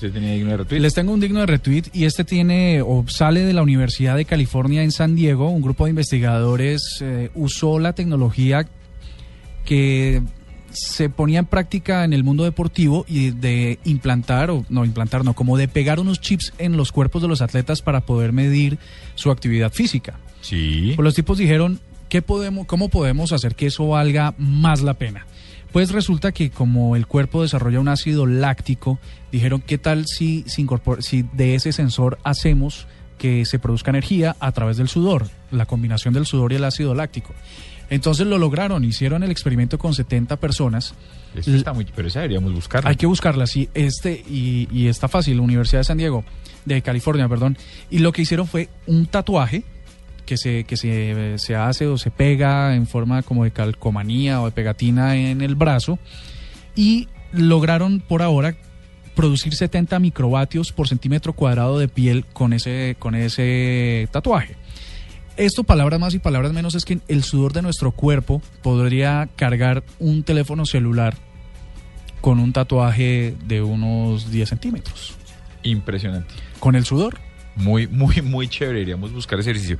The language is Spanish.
Usted tenía digno de retweet. Les tengo un digno de retweet y este tiene o sale de la Universidad de California en San Diego. Un grupo de investigadores eh, usó la tecnología que se ponía en práctica en el mundo deportivo y de implantar, o no implantar, no, como de pegar unos chips en los cuerpos de los atletas para poder medir su actividad física. Sí. Pues los tipos dijeron, ¿qué podemos, ¿cómo podemos hacer que eso valga más la pena? Pues resulta que como el cuerpo desarrolla un ácido láctico, dijeron, ¿qué tal si, si, si de ese sensor hacemos que se produzca energía a través del sudor, la combinación del sudor y el ácido láctico? Entonces lo lograron, hicieron el experimento con 70 personas. Esto está muy... Pero esa deberíamos buscarla. Hay que buscarla, sí, este, y, y está fácil, la Universidad de San Diego, de California, perdón. Y lo que hicieron fue un tatuaje que se, que se, se hace o se pega en forma como de calcomanía o de pegatina en el brazo. Y lograron por ahora producir 70 microvatios por centímetro cuadrado de piel con ese, con ese tatuaje. Esto, palabras más y palabras menos, es que el sudor de nuestro cuerpo podría cargar un teléfono celular con un tatuaje de unos 10 centímetros. Impresionante. Con el sudor. Muy, muy, muy chévere. Iríamos a buscar ese ejercicio.